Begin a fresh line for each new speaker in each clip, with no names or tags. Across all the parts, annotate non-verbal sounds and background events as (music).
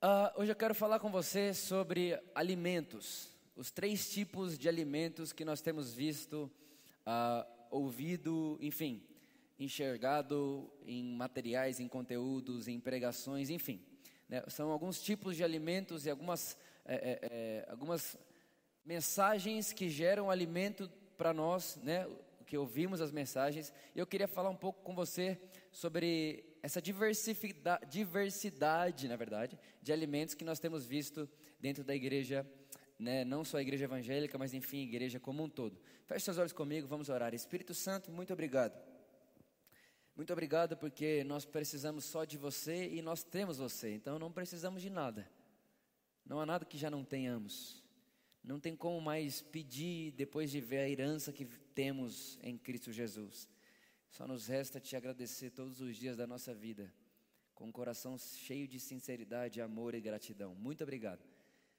Uh, hoje eu quero falar com você sobre alimentos, os três tipos de alimentos que nós temos visto, uh, ouvido, enfim, enxergado em materiais, em conteúdos, em pregações, enfim. Né? São alguns tipos de alimentos e algumas, é, é, é, algumas mensagens que geram alimento para nós, né? que ouvimos as mensagens. Eu queria falar um pouco com você sobre essa diversidade, diversidade, na verdade, de alimentos que nós temos visto dentro da igreja, né, não só a igreja evangélica, mas enfim, a igreja como um todo. Feche seus olhos comigo, vamos orar. Espírito Santo, muito obrigado. Muito obrigado porque nós precisamos só de você e nós temos você, então não precisamos de nada. Não há nada que já não tenhamos. Não tem como mais pedir depois de ver a herança que temos em Cristo Jesus. Só nos resta te agradecer todos os dias da nossa vida, com um coração cheio de sinceridade, amor e gratidão. Muito obrigado.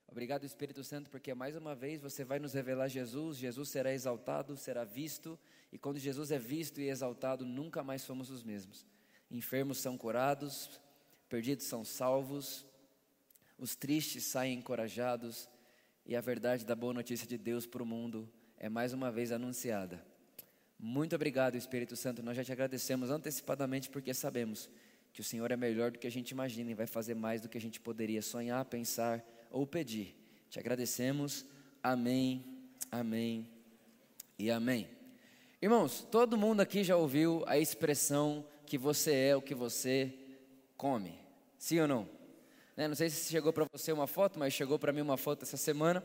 Obrigado, Espírito Santo, porque mais uma vez você vai nos revelar Jesus, Jesus será exaltado, será visto, e quando Jesus é visto e exaltado, nunca mais somos os mesmos. Enfermos são curados, perdidos são salvos, os tristes saem encorajados, e a verdade da boa notícia de Deus para o mundo é mais uma vez anunciada. Muito obrigado, Espírito Santo. Nós já te agradecemos antecipadamente porque sabemos que o Senhor é melhor do que a gente imagina e vai fazer mais do que a gente poderia sonhar, pensar ou pedir. Te agradecemos. Amém, amém e amém. Irmãos, todo mundo aqui já ouviu a expressão que você é o que você come. Sim ou não? Né? Não sei se chegou para você uma foto, mas chegou para mim uma foto essa semana.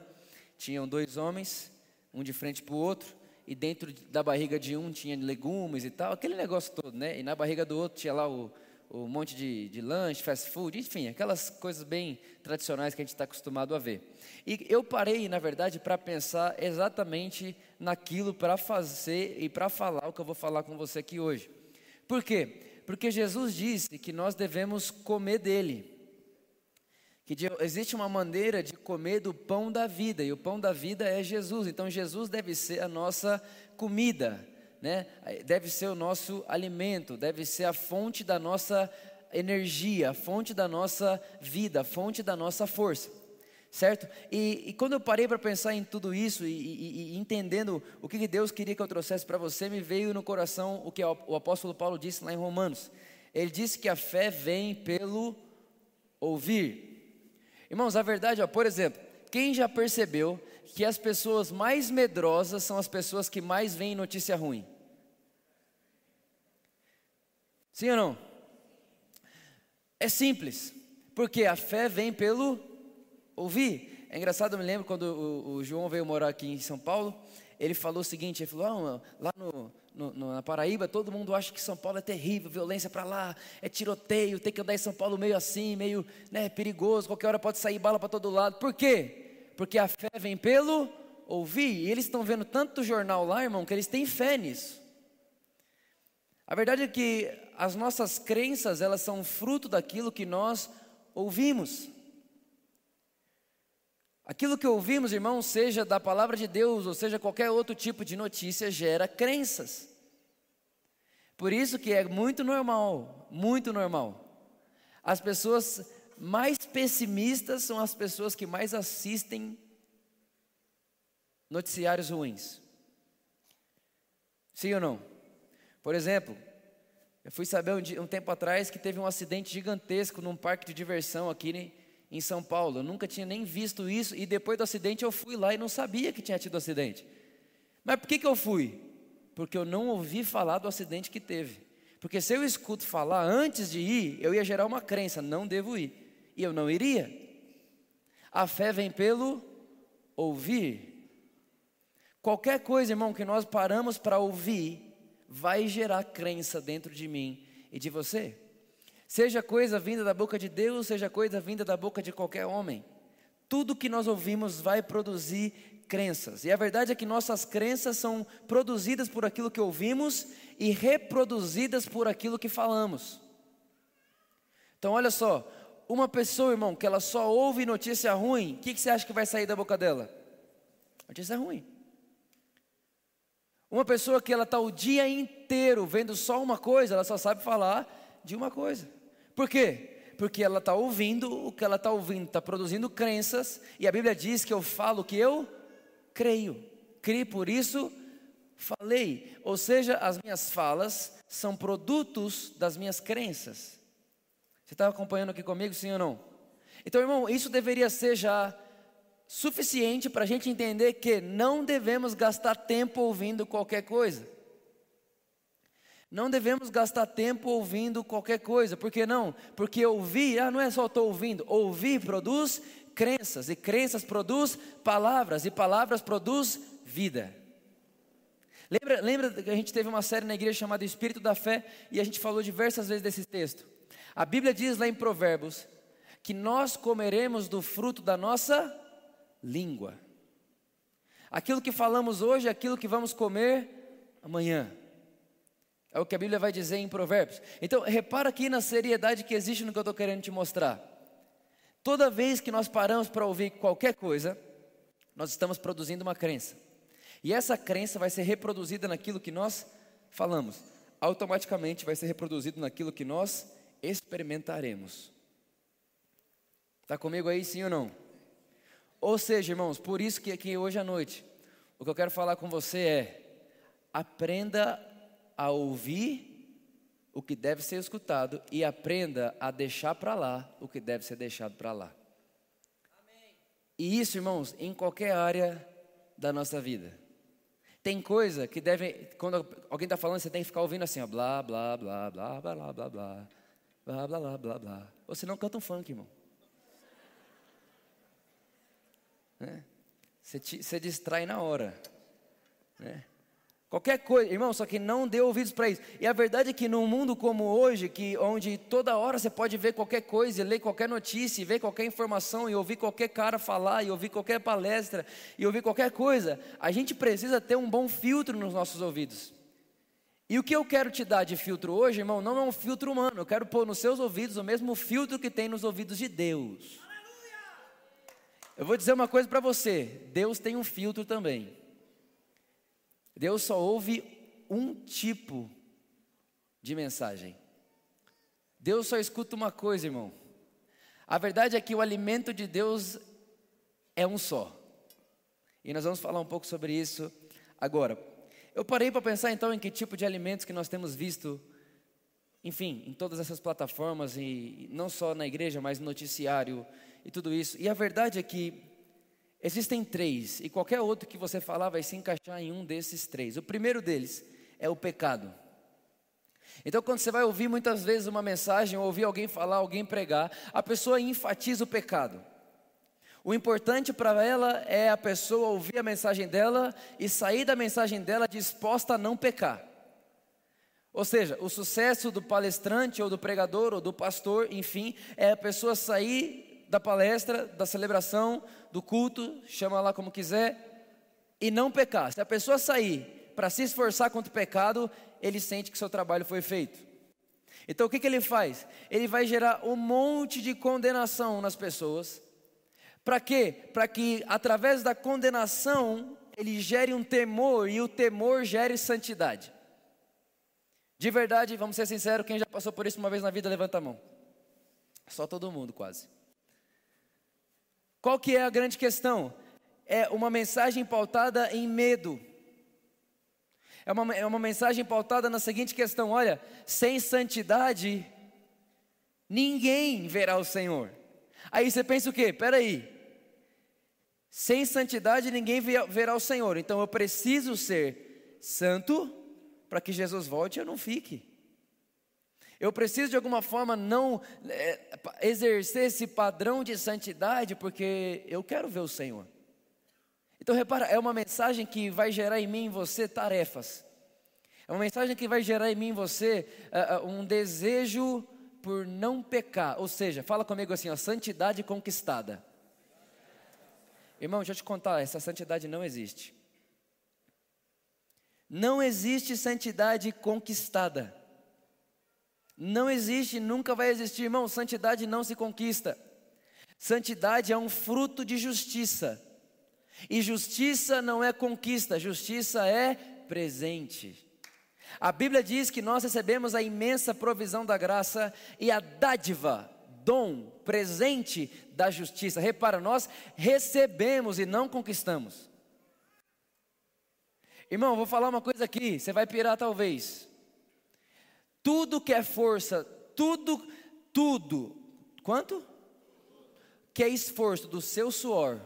Tinham dois homens, um de frente para o outro e dentro da barriga de um tinha legumes e tal, aquele negócio todo, né? E na barriga do outro tinha lá o, o monte de, de lanche, fast food, enfim, aquelas coisas bem tradicionais que a gente está acostumado a ver. E eu parei, na verdade, para pensar exatamente naquilo para fazer e para falar o que eu vou falar com você aqui hoje. Por quê? Porque Jesus disse que nós devemos comer dele que existe uma maneira de comer do pão da vida, e o pão da vida é Jesus. Então Jesus deve ser a nossa comida, né? Deve ser o nosso alimento, deve ser a fonte da nossa energia, a fonte da nossa vida, a fonte da nossa força. Certo? E, e quando eu parei para pensar em tudo isso e, e, e, entendendo o que Deus queria que eu trouxesse para você, me veio no coração o que o apóstolo Paulo disse lá em Romanos. Ele disse que a fé vem pelo ouvir Irmãos, a verdade, ó, por exemplo, quem já percebeu que as pessoas mais medrosas são as pessoas que mais veem notícia ruim? Sim ou não? É simples, porque a fé vem pelo ouvir. É engraçado, eu me lembro quando o, o João veio morar aqui em São Paulo, ele falou o seguinte: ele falou, ah, lá no, no, no, na Paraíba, todo mundo acha que São Paulo é terrível, violência para lá, é tiroteio, tem que andar em São Paulo meio assim, meio né, perigoso, qualquer hora pode sair bala para todo lado. Por quê? Porque a fé vem pelo ouvir. E eles estão vendo tanto jornal lá, irmão, que eles têm fé nisso. A verdade é que as nossas crenças, elas são fruto daquilo que nós ouvimos. Aquilo que ouvimos, irmão, seja da palavra de Deus, ou seja qualquer outro tipo de notícia, gera crenças. Por isso que é muito normal, muito normal. As pessoas mais pessimistas são as pessoas que mais assistem noticiários ruins. Sim ou não? Por exemplo, eu fui saber um, um tempo atrás que teve um acidente gigantesco num parque de diversão aqui né? Em São Paulo. Eu nunca tinha nem visto isso e depois do acidente eu fui lá e não sabia que tinha tido acidente. Mas por que, que eu fui? Porque eu não ouvi falar do acidente que teve. Porque se eu escuto falar antes de ir, eu ia gerar uma crença, não devo ir. E eu não iria. A fé vem pelo ouvir. Qualquer coisa, irmão, que nós paramos para ouvir, vai gerar crença dentro de mim e de você. Seja coisa vinda da boca de Deus, seja coisa vinda da boca de qualquer homem. Tudo que nós ouvimos vai produzir crenças. E a verdade é que nossas crenças são produzidas por aquilo que ouvimos e reproduzidas por aquilo que falamos. Então, olha só, uma pessoa, irmão, que ela só ouve notícia ruim, o que, que você acha que vai sair da boca dela? Notícia ruim. Uma pessoa que ela está o dia inteiro vendo só uma coisa, ela só sabe falar de uma coisa. Por quê? Porque ela está ouvindo, o que ela está ouvindo está produzindo crenças, e a Bíblia diz que eu falo o que eu creio. Criei por isso, falei. Ou seja, as minhas falas são produtos das minhas crenças. Você está acompanhando aqui comigo, sim ou não? Então, irmão, isso deveria ser já suficiente para a gente entender que não devemos gastar tempo ouvindo qualquer coisa. Não devemos gastar tempo ouvindo qualquer coisa. Por que não? Porque ouvir, ah, não é só estou ouvindo. Ouvir produz crenças, e crenças produz palavras, e palavras produz vida. Lembra, lembra que a gente teve uma série na igreja chamada Espírito da Fé, e a gente falou diversas vezes desse texto. A Bíblia diz lá em Provérbios que nós comeremos do fruto da nossa língua. Aquilo que falamos hoje é aquilo que vamos comer amanhã. É o que a Bíblia vai dizer em Provérbios. Então, repara aqui na seriedade que existe no que eu estou querendo te mostrar. Toda vez que nós paramos para ouvir qualquer coisa, nós estamos produzindo uma crença. E essa crença vai ser reproduzida naquilo que nós falamos. Automaticamente vai ser reproduzido naquilo que nós experimentaremos. Está comigo aí, sim ou não? Ou seja, irmãos, por isso que aqui hoje à noite, o que eu quero falar com você é: aprenda a ouvir o que deve ser escutado e aprenda a deixar para lá o que deve ser deixado para lá. Amém. E isso, irmãos, em qualquer área da nossa vida. Tem coisa que deve, quando alguém está falando, você tem que ficar ouvindo assim, ó, blá, blá, blá, blá, blá, blá, blá, blá, blá, blá, blá, blá, blá. Você não canta um funk, irmão. Né? Você, te, você distrai na hora. Né? Qualquer coisa, irmão, só que não dê ouvidos para isso. E a verdade é que num mundo como hoje, que onde toda hora você pode ver qualquer coisa, ler qualquer notícia, ver qualquer informação, e ouvir qualquer cara falar, e ouvir qualquer palestra, e ouvir qualquer coisa, a gente precisa ter um bom filtro nos nossos ouvidos. E o que eu quero te dar de filtro hoje, irmão, não é um filtro humano. Eu quero pôr nos seus ouvidos o mesmo filtro que tem nos ouvidos de Deus. Eu vou dizer uma coisa para você: Deus tem um filtro também. Deus só ouve um tipo de mensagem. Deus só escuta uma coisa, irmão. A verdade é que o alimento de Deus é um só. E nós vamos falar um pouco sobre isso agora. Eu parei para pensar então em que tipo de alimentos que nós temos visto, enfim, em todas essas plataformas e não só na igreja, mas no noticiário e tudo isso. E a verdade é que Existem três, e qualquer outro que você falar vai se encaixar em um desses três. O primeiro deles é o pecado. Então, quando você vai ouvir muitas vezes uma mensagem, ou ouvir alguém falar, alguém pregar, a pessoa enfatiza o pecado. O importante para ela é a pessoa ouvir a mensagem dela e sair da mensagem dela disposta a não pecar. Ou seja, o sucesso do palestrante ou do pregador ou do pastor, enfim, é a pessoa sair da palestra, da celebração, do culto, chama lá como quiser, e não pecar. Se a pessoa sair para se esforçar contra o pecado, ele sente que seu trabalho foi feito. Então o que, que ele faz? Ele vai gerar um monte de condenação nas pessoas. Para quê? Para que através da condenação ele gere um temor e o temor gere santidade. De verdade, vamos ser sinceros, quem já passou por isso uma vez na vida, levanta a mão. Só todo mundo quase. Qual que é a grande questão? É uma mensagem pautada em medo. É uma, é uma mensagem pautada na seguinte questão: olha, sem santidade, ninguém verá o Senhor. Aí você pensa o quê? Peraí. Sem santidade ninguém verá o Senhor. Então eu preciso ser santo para que Jesus volte e eu não fique. Eu preciso de alguma forma não é, exercer esse padrão de santidade, porque eu quero ver o Senhor. Então, repara, é uma mensagem que vai gerar em mim e você tarefas. É uma mensagem que vai gerar em mim e você uh, um desejo por não pecar. Ou seja, fala comigo assim, ó, santidade conquistada. Irmão, deixa eu te contar, essa santidade não existe. Não existe santidade conquistada. Não existe, nunca vai existir, irmão. Santidade não se conquista. Santidade é um fruto de justiça. E justiça não é conquista, justiça é presente. A Bíblia diz que nós recebemos a imensa provisão da graça e a dádiva dom, presente da justiça. Repara, nós recebemos e não conquistamos. Irmão, vou falar uma coisa aqui, você vai pirar talvez. Tudo que é força, tudo, tudo, quanto? Que é esforço do seu suor,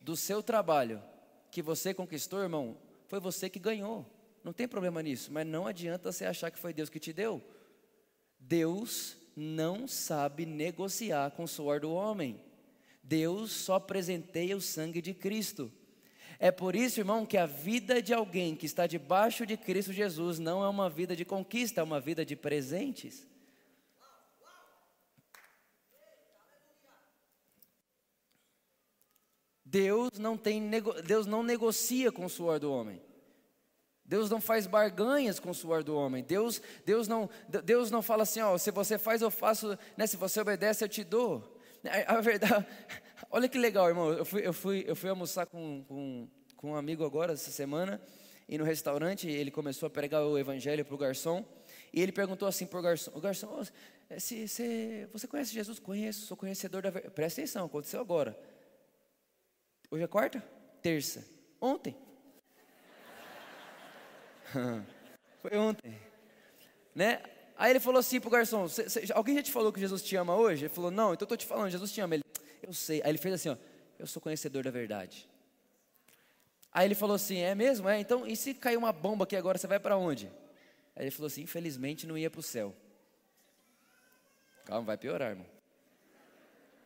do seu trabalho, que você conquistou, irmão, foi você que ganhou. Não tem problema nisso, mas não adianta você achar que foi Deus que te deu. Deus não sabe negociar com o suor do homem. Deus só presenteia o sangue de Cristo. É por isso, irmão, que a vida de alguém que está debaixo de Cristo Jesus não é uma vida de conquista, é uma vida de presentes. Deus não, tem, Deus não negocia com o suor do homem. Deus não faz barganhas com o suor do homem. Deus, Deus, não, Deus não fala assim, ó, se você faz, eu faço, né, se você obedece, eu te dou. A, a verdade, olha que legal, irmão. Eu fui, eu fui, eu fui almoçar com, com, com um amigo agora, essa semana, e no restaurante ele começou a pregar o evangelho para o garçom. E ele perguntou assim para o garçom: O garçom, oh, se, se, você conhece Jesus? Conheço, sou conhecedor da verdade. Presta atenção, aconteceu agora. Hoje é quarta? Terça. Ontem. (laughs) Foi ontem. Né? Aí ele falou assim pro garçom: Alguém já te falou que Jesus te ama hoje? Ele falou: Não, então eu estou te falando, Jesus te ama. Ele, eu sei. Aí ele fez assim: ó, Eu sou conhecedor da verdade. Aí ele falou assim: É mesmo? É, então, e se cair uma bomba aqui agora, você vai para onde? Aí ele falou assim: Infelizmente não ia para o céu. Calma, vai piorar, irmão.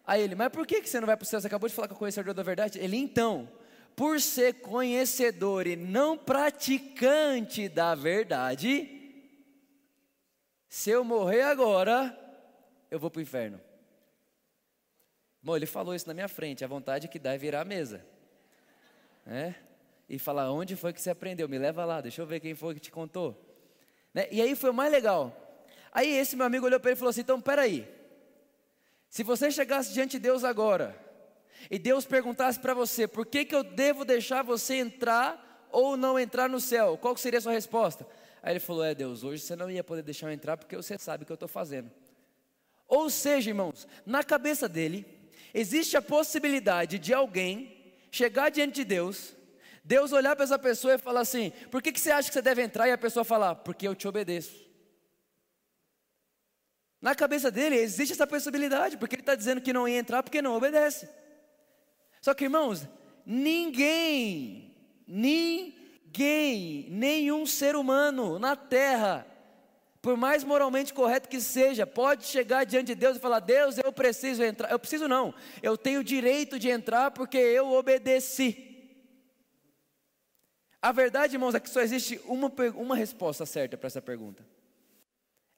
Aí ele: Mas por que, você não vai para o céu? Você acabou de falar que é conhecedor da verdade? Ele: Então, por ser conhecedor e não praticante da verdade, se eu morrer agora, eu vou para o inferno. Bom, ele falou isso na minha frente, a vontade que dá é virar a mesa. Né? E falar, onde foi que você aprendeu? Me leva lá, deixa eu ver quem foi que te contou. Né? E aí foi o mais legal. Aí esse meu amigo olhou para ele e falou assim, então peraí. Se você chegasse diante de Deus agora, e Deus perguntasse para você, por que, que eu devo deixar você entrar ou não entrar no céu? Qual seria a sua resposta? Aí ele falou: É Deus, hoje você não ia poder deixar eu entrar porque você sabe o que eu estou fazendo. Ou seja, irmãos, na cabeça dele, existe a possibilidade de alguém chegar diante de Deus, Deus olhar para essa pessoa e falar assim: Por que, que você acha que você deve entrar? E a pessoa falar: Porque eu te obedeço. Na cabeça dele existe essa possibilidade, porque ele está dizendo que não ia entrar porque não obedece. Só que, irmãos, ninguém, ninguém, nenhum ser humano na terra, por mais moralmente correto que seja, pode chegar diante de Deus e falar: Deus, eu preciso entrar. Eu preciso não, eu tenho direito de entrar porque eu obedeci. A verdade, irmãos, é que só existe uma, uma resposta certa para essa pergunta.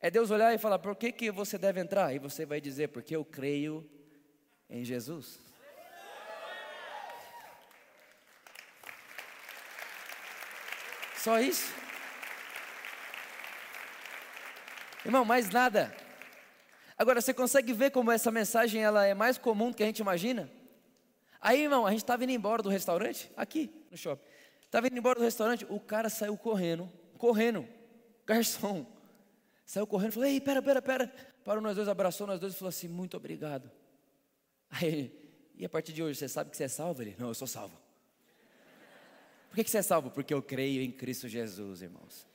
É Deus olhar e falar: por que, que você deve entrar? E você vai dizer: porque eu creio em Jesus. Só isso. Irmão, mais nada. Agora, você consegue ver como essa mensagem ela é mais comum do que a gente imagina? Aí, irmão, a gente estava indo embora do restaurante, aqui no shopping. Estava indo embora do restaurante, o cara saiu correndo, correndo, (laughs) garçom. Saiu correndo, falou, ei, pera, pera, pera. Parou nós dois, abraçou nós dois e falou assim, muito obrigado. Aí, e a partir de hoje, você sabe que você é salvo? Ele, não, eu sou salvo. Por que, que você é salvo? Porque eu creio em Cristo Jesus, irmãos.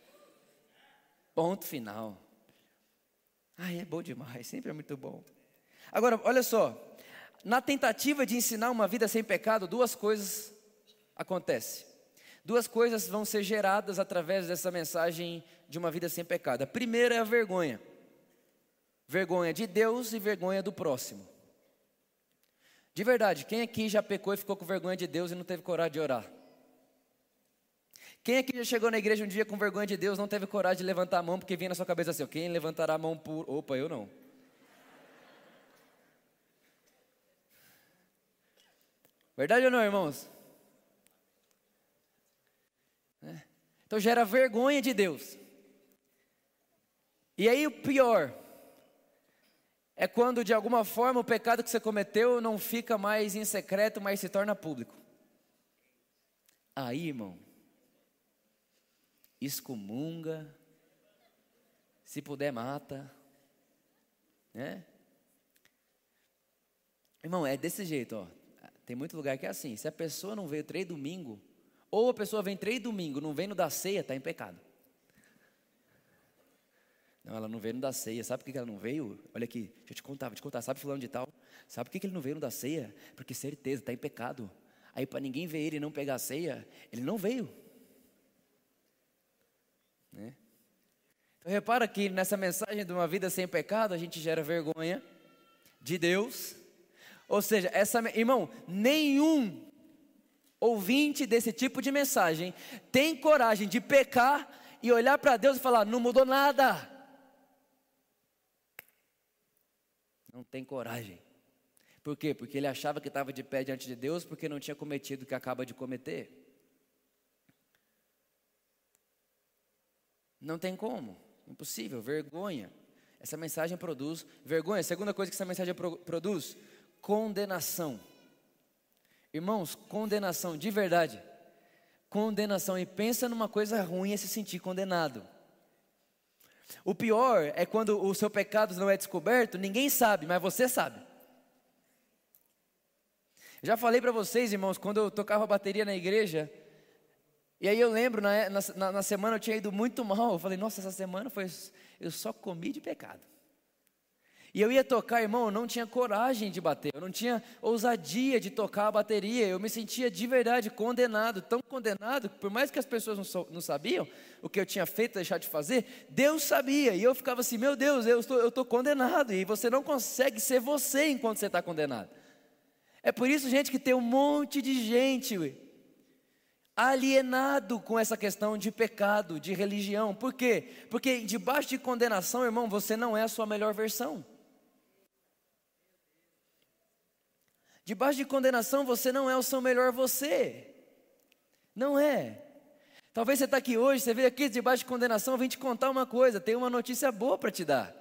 Ponto final. Ai, é bom demais, sempre é muito bom. Agora, olha só. Na tentativa de ensinar uma vida sem pecado, duas coisas acontecem. Duas coisas vão ser geradas através dessa mensagem de uma vida sem pecado. A primeira é a vergonha. Vergonha de Deus e vergonha do próximo. De verdade, quem aqui já pecou e ficou com vergonha de Deus e não teve coragem de orar? Quem aqui já chegou na igreja um dia com vergonha de Deus, não teve coragem de levantar a mão, porque vinha na sua cabeça assim: quem levantará a mão por. Opa, eu não. Verdade ou não, irmãos? É. Então gera vergonha de Deus. E aí o pior é quando de alguma forma o pecado que você cometeu não fica mais em secreto, mas se torna público. Aí, irmão, excomunga, se puder mata, né? Irmão, é desse jeito, ó. Tem muito lugar que é assim. Se a pessoa não veio três domingo, ou a pessoa vem três domingo, não vem no da ceia, está em pecado. Não, ela não veio no da ceia. Sabe por que ela não veio? Olha aqui, deixa eu te contar, vou te contar. Sabe fulano de tal? Sabe por que ele não veio no da ceia? Porque certeza, está em pecado. Aí para ninguém ver ele e não pegar a ceia, ele não veio. Né? Então repara que nessa mensagem de uma vida sem pecado, a gente gera vergonha de Deus. Ou seja, essa, irmão, nenhum ouvinte desse tipo de mensagem tem coragem de pecar e olhar para Deus e falar: não mudou nada. Não tem coragem. Por quê? Porque ele achava que estava de pé diante de Deus porque não tinha cometido o que acaba de cometer. Não tem como, impossível, vergonha. Essa mensagem produz vergonha. A segunda coisa que essa mensagem pro, produz, condenação. Irmãos, condenação de verdade. Condenação. E pensa numa coisa ruim é se sentir condenado. O pior é quando o seu pecado não é descoberto, ninguém sabe, mas você sabe. Já falei para vocês, irmãos, quando eu tocava bateria na igreja, e aí eu lembro, na, na, na semana eu tinha ido muito mal. Eu falei, nossa, essa semana foi. Eu só comi de pecado. E eu ia tocar, irmão, eu não tinha coragem de bater, eu não tinha ousadia de tocar a bateria, eu me sentia de verdade condenado, tão condenado, por mais que as pessoas não, não sabiam o que eu tinha feito, deixar de fazer, Deus sabia, e eu ficava assim, meu Deus, eu estou, eu estou condenado, e você não consegue ser você enquanto você está condenado. É por isso, gente, que tem um monte de gente alienado com essa questão de pecado, de religião. Por quê? Porque debaixo de condenação, irmão, você não é a sua melhor versão. Debaixo de condenação, você não é o seu melhor você. Não é. Talvez você está aqui hoje, você veio aqui debaixo de condenação, eu vim te contar uma coisa, tem uma notícia boa para te dar.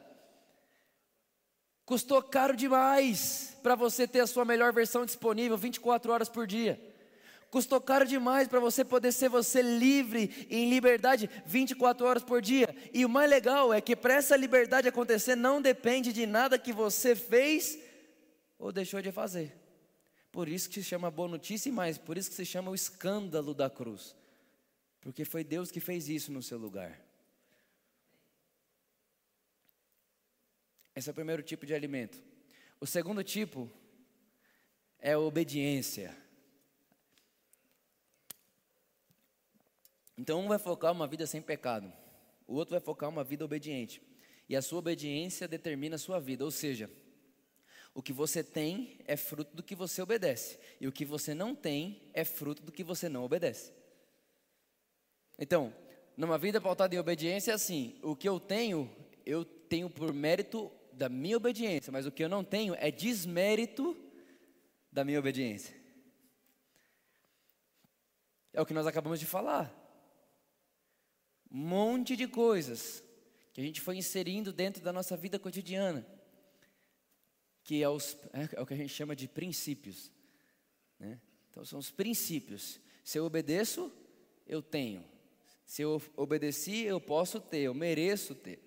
Custou caro demais para você ter a sua melhor versão disponível 24 horas por dia. Custou caro demais para você poder ser você livre, em liberdade, 24 horas por dia. E o mais legal é que para essa liberdade acontecer, não depende de nada que você fez ou deixou de fazer. Por isso que se chama boa notícia e mais, por isso que se chama o escândalo da cruz. Porque foi Deus que fez isso no seu lugar. Esse é o primeiro tipo de alimento. O segundo tipo é a obediência. Então um vai focar uma vida sem pecado, o outro vai focar uma vida obediente. E a sua obediência determina a sua vida, ou seja, o que você tem é fruto do que você obedece, e o que você não tem é fruto do que você não obedece. Então, numa vida pautada em obediência é assim: o que eu tenho, eu tenho por mérito da minha obediência, mas o que eu não tenho é desmérito da minha obediência. É o que nós acabamos de falar. Monte de coisas que a gente foi inserindo dentro da nossa vida cotidiana que é, os, é, é, o que a gente chama de princípios. Né? Então, são os princípios. Se eu obedeço, eu tenho. Se eu obedeci, eu posso ter, eu mereço ter.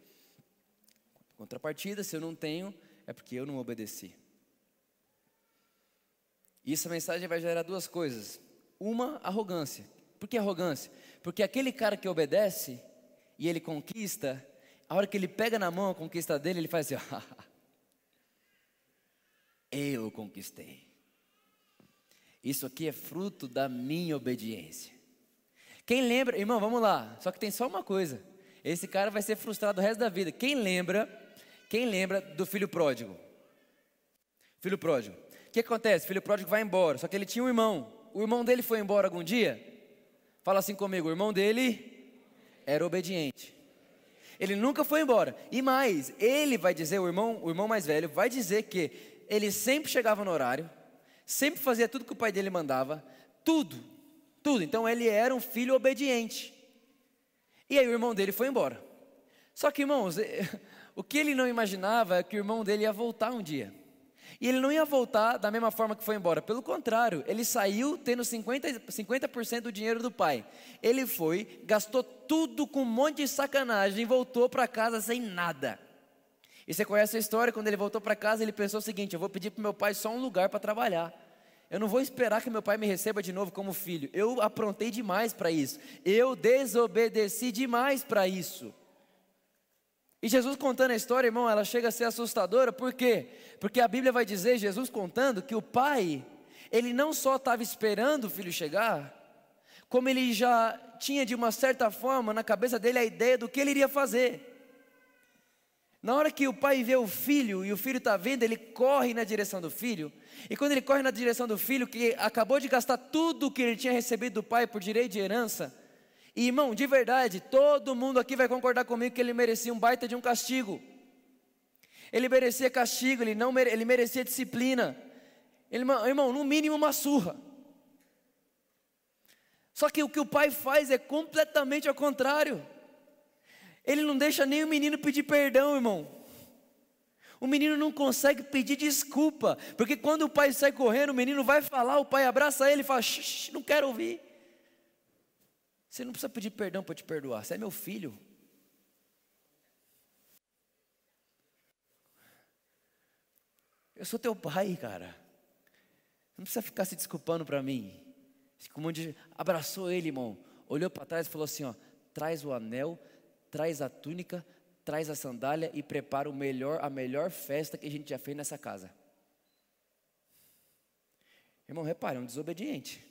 Contrapartida, se eu não tenho, é porque eu não obedeci. E essa mensagem vai gerar duas coisas. Uma, arrogância. Por que arrogância? Porque aquele cara que obedece e ele conquista, a hora que ele pega na mão a conquista dele, ele faz assim: (laughs) eu conquistei. Isso aqui é fruto da minha obediência. Quem lembra, irmão, vamos lá. Só que tem só uma coisa. Esse cara vai ser frustrado o resto da vida. Quem lembra? Quem lembra do filho pródigo? Filho pródigo. O que acontece? Filho pródigo vai embora. Só que ele tinha um irmão. O irmão dele foi embora algum dia? Fala assim comigo. O irmão dele era obediente. Ele nunca foi embora. E mais, ele vai dizer, o irmão, o irmão mais velho, vai dizer que ele sempre chegava no horário, sempre fazia tudo que o pai dele mandava, tudo, tudo. Então ele era um filho obediente. E aí o irmão dele foi embora. Só que, irmãos, (laughs) o que ele não imaginava é que o irmão dele ia voltar um dia. E ele não ia voltar da mesma forma que foi embora. Pelo contrário, ele saiu tendo 50%, 50 do dinheiro do pai. Ele foi, gastou tudo com um monte de sacanagem e voltou para casa sem nada. E você conhece a história, quando ele voltou para casa, ele pensou o seguinte: eu vou pedir para meu pai só um lugar para trabalhar. Eu não vou esperar que meu pai me receba de novo como filho. Eu aprontei demais para isso. Eu desobedeci demais para isso. E Jesus contando a história, irmão, ela chega a ser assustadora, por quê? Porque a Bíblia vai dizer, Jesus contando, que o pai, ele não só estava esperando o filho chegar, como ele já tinha de uma certa forma na cabeça dele a ideia do que ele iria fazer. Na hora que o pai vê o filho e o filho está vendo, ele corre na direção do filho. E quando ele corre na direção do filho, que acabou de gastar tudo que ele tinha recebido do pai por direito de herança, e irmão, de verdade, todo mundo aqui vai concordar comigo que ele merecia um baita de um castigo. Ele merecia castigo, ele, não mere, ele merecia disciplina. Ele, irmão, no mínimo uma surra. Só que o que o pai faz é completamente ao contrário. Ele não deixa nem o menino pedir perdão, irmão. O menino não consegue pedir desculpa, porque quando o pai sai correndo, o menino vai falar, o pai abraça ele e fala: não quero ouvir. Você não precisa pedir perdão para te perdoar, você é meu filho. Eu sou teu pai, cara. Não precisa ficar se desculpando para mim. Como onde abraçou ele, irmão, olhou para trás e falou assim: ó, traz o anel, traz a túnica, traz a sandália e prepara o melhor, a melhor festa que a gente já fez nessa casa. Irmão, repare, é um desobediente.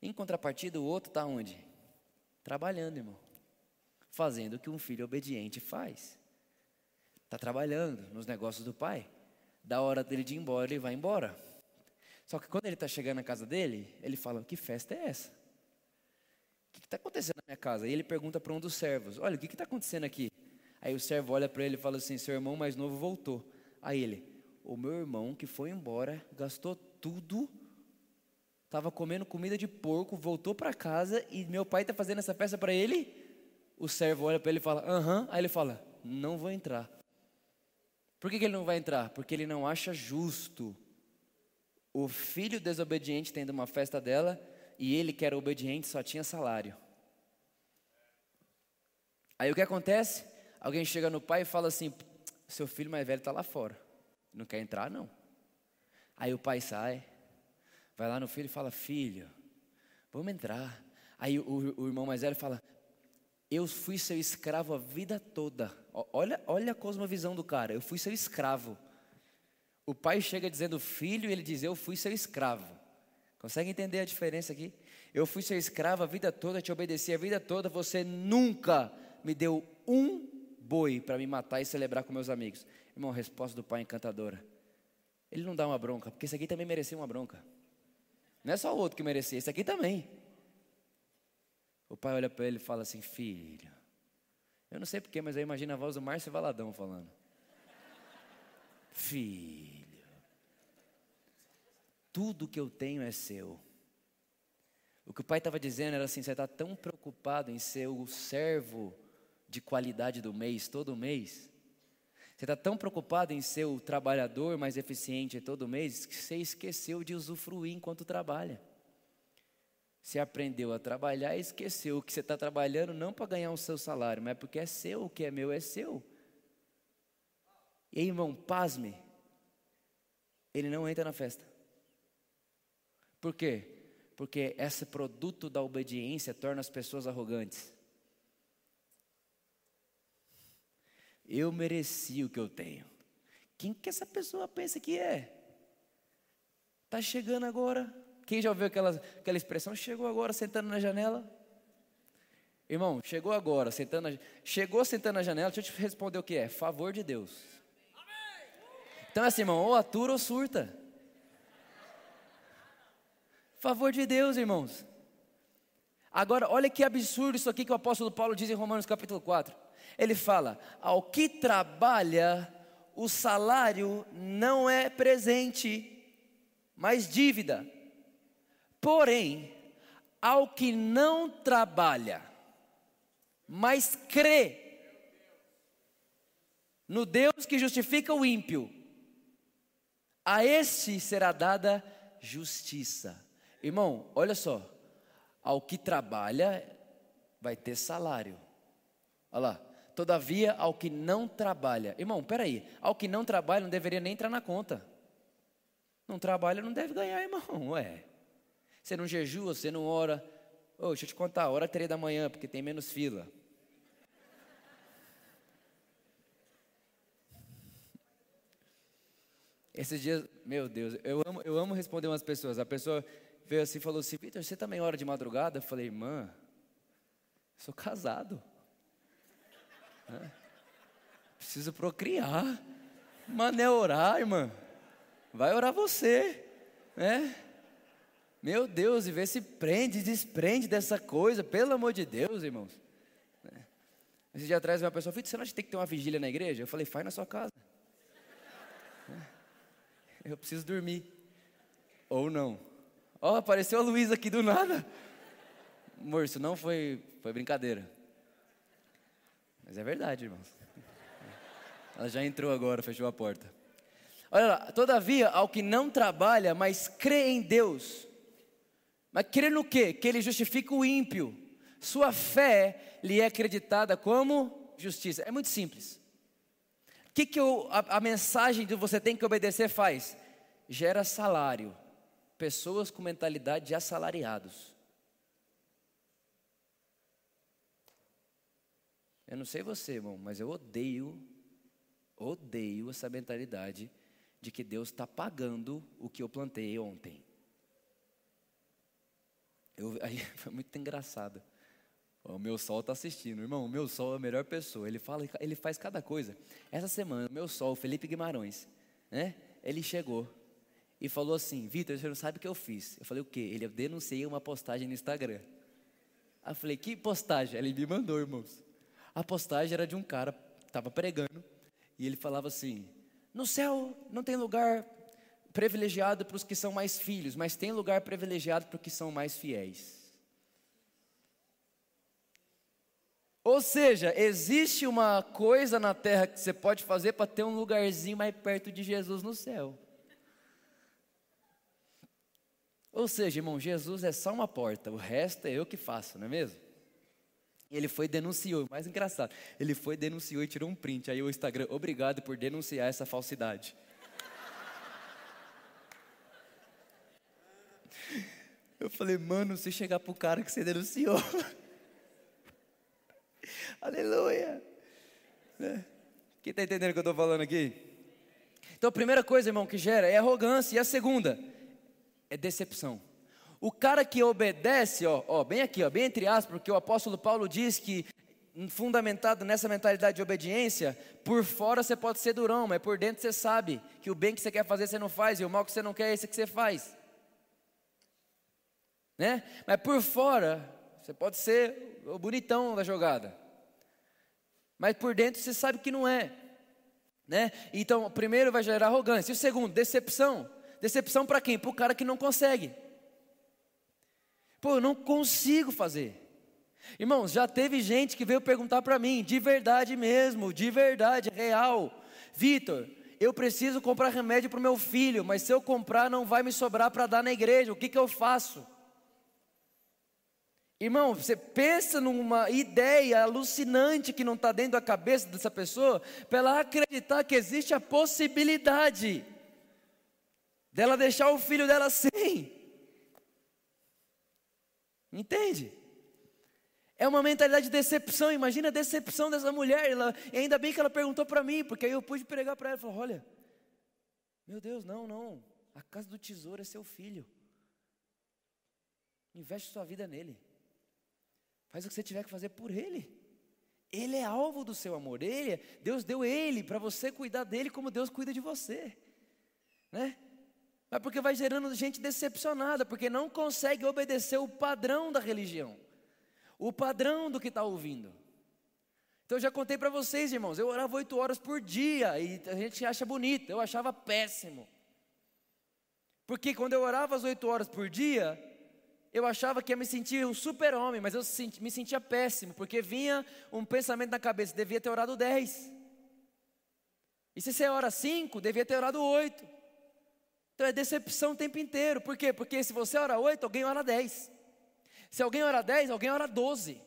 Em contrapartida, o outro está onde? Trabalhando, irmão. Fazendo o que um filho obediente faz. Está trabalhando nos negócios do pai. Da hora dele de ir embora, ele vai embora. Só que quando ele está chegando na casa dele, ele fala: Que festa é essa? O que está acontecendo na minha casa? E ele pergunta para um dos servos: Olha, o que está acontecendo aqui? Aí o servo olha para ele e fala assim: Seu irmão mais novo voltou. Aí ele: O meu irmão que foi embora, gastou tudo, estava comendo comida de porco, voltou para casa e meu pai está fazendo essa festa para ele. O servo olha para ele e fala: Aham. Aí ele fala: Não vou entrar. Por que, que ele não vai entrar? Porque ele não acha justo o filho desobediente tendo uma festa dela e ele que era obediente só tinha salário. Aí o que acontece? Alguém chega no pai e fala assim: seu filho mais velho está lá fora, não quer entrar não. Aí o pai sai, vai lá no filho e fala: filho, vamos entrar. Aí o, o irmão mais velho fala: eu fui seu escravo a vida toda. Olha, olha a cosmovisão do cara. Eu fui seu escravo. O pai chega dizendo filho e ele diz: Eu fui seu escravo. Consegue entender a diferença aqui? Eu fui seu escravo a vida toda, te obedeci a vida toda, você nunca me deu um boi para me matar e celebrar com meus amigos. Irmão, resposta do pai encantadora. Ele não dá uma bronca, porque esse aqui também merecia uma bronca. Não é só o outro que merecia, esse aqui também. O pai olha para ele e fala assim: Filho, eu não sei porquê, mas eu imagino a voz do Márcio Valadão falando. (laughs) Filho tudo que eu tenho é seu. O que o pai estava dizendo era assim: você está tão preocupado em ser o servo de qualidade do mês, todo mês. Você está tão preocupado em ser o trabalhador mais eficiente todo mês, que você esqueceu de usufruir enquanto trabalha. Você aprendeu a trabalhar e esqueceu que você está trabalhando não para ganhar o seu salário, mas porque é seu, o que é meu é seu. E aí, irmão, pasme, ele não entra na festa. Por quê? Porque esse produto da obediência torna as pessoas arrogantes. Eu mereci o que eu tenho. Quem que essa pessoa pensa que é? Está chegando agora. Quem já ouviu aquela, aquela expressão? Chegou agora sentando na janela. Irmão, chegou agora, sentando na, chegou sentando na janela, deixa eu te responder o que é. Favor de Deus. Então é assim, irmão, ou atura ou surta. Favor de Deus, irmãos. Agora, olha que absurdo isso aqui que o apóstolo Paulo diz em Romanos capítulo 4. Ele fala: Ao que trabalha, o salário não é presente, mas dívida. Porém, ao que não trabalha, mas crê no Deus que justifica o ímpio, a este será dada justiça. Irmão, olha só. Ao que trabalha, vai ter salário. Olha lá. Todavia, ao que não trabalha. Irmão, peraí. Ao que não trabalha, não deveria nem entrar na conta. Não trabalha, não deve ganhar, irmão. (laughs) Ué. Você não jejua, você não ora. Oh, deixa eu te contar, hora três da manhã, porque tem menos fila. Esses dias, meu Deus, eu amo, eu amo responder umas pessoas. A pessoa veio assim e falou assim: Vitor, você também ora de madrugada? Eu falei, irmã, sou casado. Preciso procriar. Mas é orar, irmã. Vai orar você. Né? Meu Deus, e vê se prende, desprende dessa coisa, pelo amor de Deus, irmãos. Né? Esse dia atrás uma pessoa, Vitor, você não acha que tem que ter uma vigília na igreja? Eu falei, faz na sua casa. Né? Eu preciso dormir. Ou não. Ó, oh, apareceu a Luísa aqui do nada. Amor, isso não foi, foi brincadeira. Mas é verdade, irmãos. Ela já entrou agora, fechou a porta. Olha lá, todavia, ao que não trabalha, mas crê em Deus. Mas crê no quê? Que ele justifica o ímpio. Sua fé lhe é acreditada como justiça. É muito simples. O que, que eu, a, a mensagem de você tem que obedecer faz? Gera salário. Pessoas com mentalidade de assalariados. Eu não sei você, irmão, mas eu odeio, odeio essa mentalidade de que Deus está pagando o que eu plantei ontem. Eu, (laughs) aí, foi muito engraçado. O meu sol está assistindo, irmão. O meu sol é a melhor pessoa. Ele fala, ele faz cada coisa. Essa semana, o meu sol, Felipe Guimarães, né? Ele chegou e falou assim: Vitor, você não sabe o que eu fiz? Eu falei: o quê? Ele eu denunciei uma postagem no Instagram. Aí eu falei: que postagem? Ele me mandou, irmãos. A postagem era de um cara estava pregando e ele falava assim: No céu não tem lugar privilegiado para os que são mais filhos, mas tem lugar privilegiado para os que são mais fiéis. Ou seja, existe uma coisa na terra que você pode fazer para ter um lugarzinho mais perto de Jesus no céu. Ou seja, irmão, Jesus é só uma porta, o resto é eu que faço, não é mesmo? E ele foi e denunciou, mais engraçado, ele foi denunciou e tirou um print. Aí o Instagram, obrigado por denunciar essa falsidade. Eu falei, mano, se chegar pro cara que você denunciou. (laughs) Aleluia. É. Quem está entendendo o que eu estou falando aqui? Então a primeira coisa, irmão, que gera é arrogância. E a segunda é decepção. O cara que obedece, ó, ó, bem aqui, ó, bem entre aspas, porque o apóstolo Paulo diz que fundamentado nessa mentalidade de obediência, por fora você pode ser durão, mas por dentro você sabe que o bem que você quer fazer você não faz e o mal que você não quer é esse que você faz. Né? Mas por fora você pode ser o bonitão da jogada. Mas por dentro você sabe que não é. Né? Então, primeiro vai gerar arrogância. E o segundo, decepção. Decepção para quem? Para o cara que não consegue. Pô, eu não consigo fazer. Irmãos, já teve gente que veio perguntar para mim, de verdade mesmo, de verdade, real. Vitor, eu preciso comprar remédio para o meu filho, mas se eu comprar não vai me sobrar para dar na igreja, o que, que eu faço? Irmão, você pensa numa ideia alucinante que não está dentro da cabeça dessa pessoa, para ela acreditar que existe a possibilidade dela deixar o filho dela sem. Entende? É uma mentalidade de decepção. Imagina a decepção dessa mulher. Ela, ainda bem que ela perguntou para mim, porque aí eu pude pregar para ela. Falou: Olha, meu Deus, não, não. A casa do tesouro é seu filho. Investe sua vida nele. Faz o que você tiver que fazer por ele. Ele é alvo do seu amor. Ele, Deus deu ele para você cuidar dele como Deus cuida de você, né? Mas porque vai gerando gente decepcionada, porque não consegue obedecer o padrão da religião, o padrão do que está ouvindo. Então eu já contei para vocês, irmãos, eu orava oito horas por dia e a gente acha bonito, eu achava péssimo. Porque quando eu orava as oito horas por dia, eu achava que ia me sentir um super-homem, mas eu me sentia péssimo, porque vinha um pensamento na cabeça, devia ter orado dez. E se você ora cinco, devia ter orado oito. Então é decepção o tempo inteiro. Por quê? Porque se você ora 8, alguém ora 10. Se alguém ora 10, alguém ora 12.